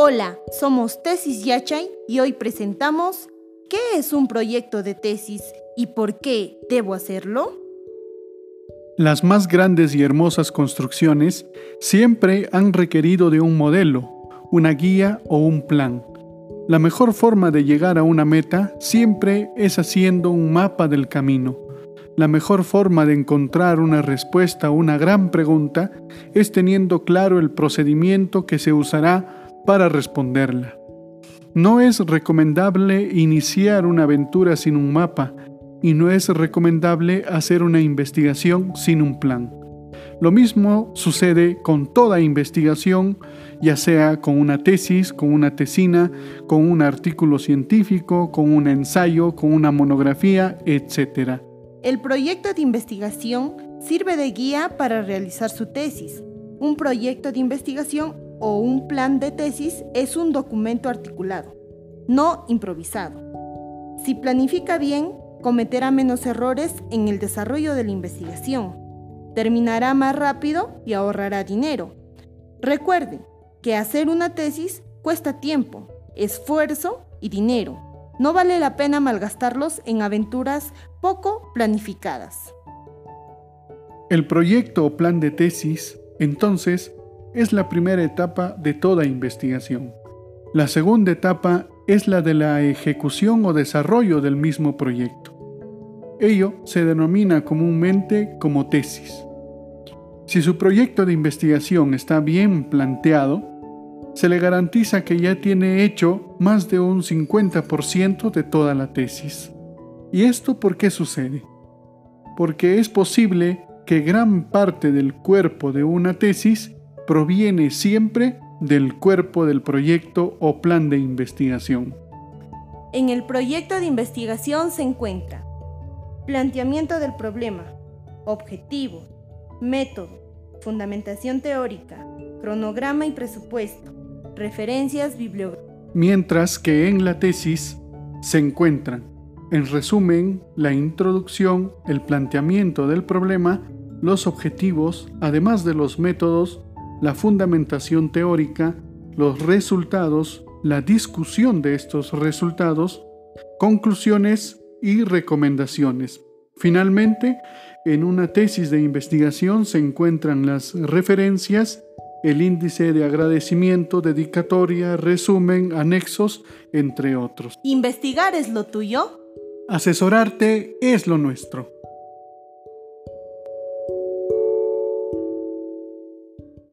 Hola, somos Tesis Yachay y hoy presentamos ¿Qué es un proyecto de tesis y por qué debo hacerlo? Las más grandes y hermosas construcciones siempre han requerido de un modelo, una guía o un plan. La mejor forma de llegar a una meta siempre es haciendo un mapa del camino. La mejor forma de encontrar una respuesta a una gran pregunta es teniendo claro el procedimiento que se usará para responderla. No es recomendable iniciar una aventura sin un mapa y no es recomendable hacer una investigación sin un plan. Lo mismo sucede con toda investigación, ya sea con una tesis, con una tesina, con un artículo científico, con un ensayo, con una monografía, etc. El proyecto de investigación sirve de guía para realizar su tesis. Un proyecto de investigación o un plan de tesis es un documento articulado, no improvisado. Si planifica bien, cometerá menos errores en el desarrollo de la investigación, terminará más rápido y ahorrará dinero. Recuerde que hacer una tesis cuesta tiempo, esfuerzo y dinero. No vale la pena malgastarlos en aventuras poco planificadas. El proyecto o plan de tesis, entonces, es la primera etapa de toda investigación. La segunda etapa es la de la ejecución o desarrollo del mismo proyecto. Ello se denomina comúnmente como tesis. Si su proyecto de investigación está bien planteado, se le garantiza que ya tiene hecho más de un 50% de toda la tesis. ¿Y esto por qué sucede? Porque es posible que gran parte del cuerpo de una tesis proviene siempre del cuerpo del proyecto o plan de investigación. En el proyecto de investigación se encuentra planteamiento del problema, objetivo, método, fundamentación teórica, cronograma y presupuesto, referencias bibliográficas. Mientras que en la tesis se encuentran, en resumen, la introducción, el planteamiento del problema, los objetivos, además de los métodos, la fundamentación teórica, los resultados, la discusión de estos resultados, conclusiones y recomendaciones. Finalmente, en una tesis de investigación se encuentran las referencias, el índice de agradecimiento, dedicatoria, resumen, anexos, entre otros. ¿Investigar es lo tuyo? Asesorarte es lo nuestro.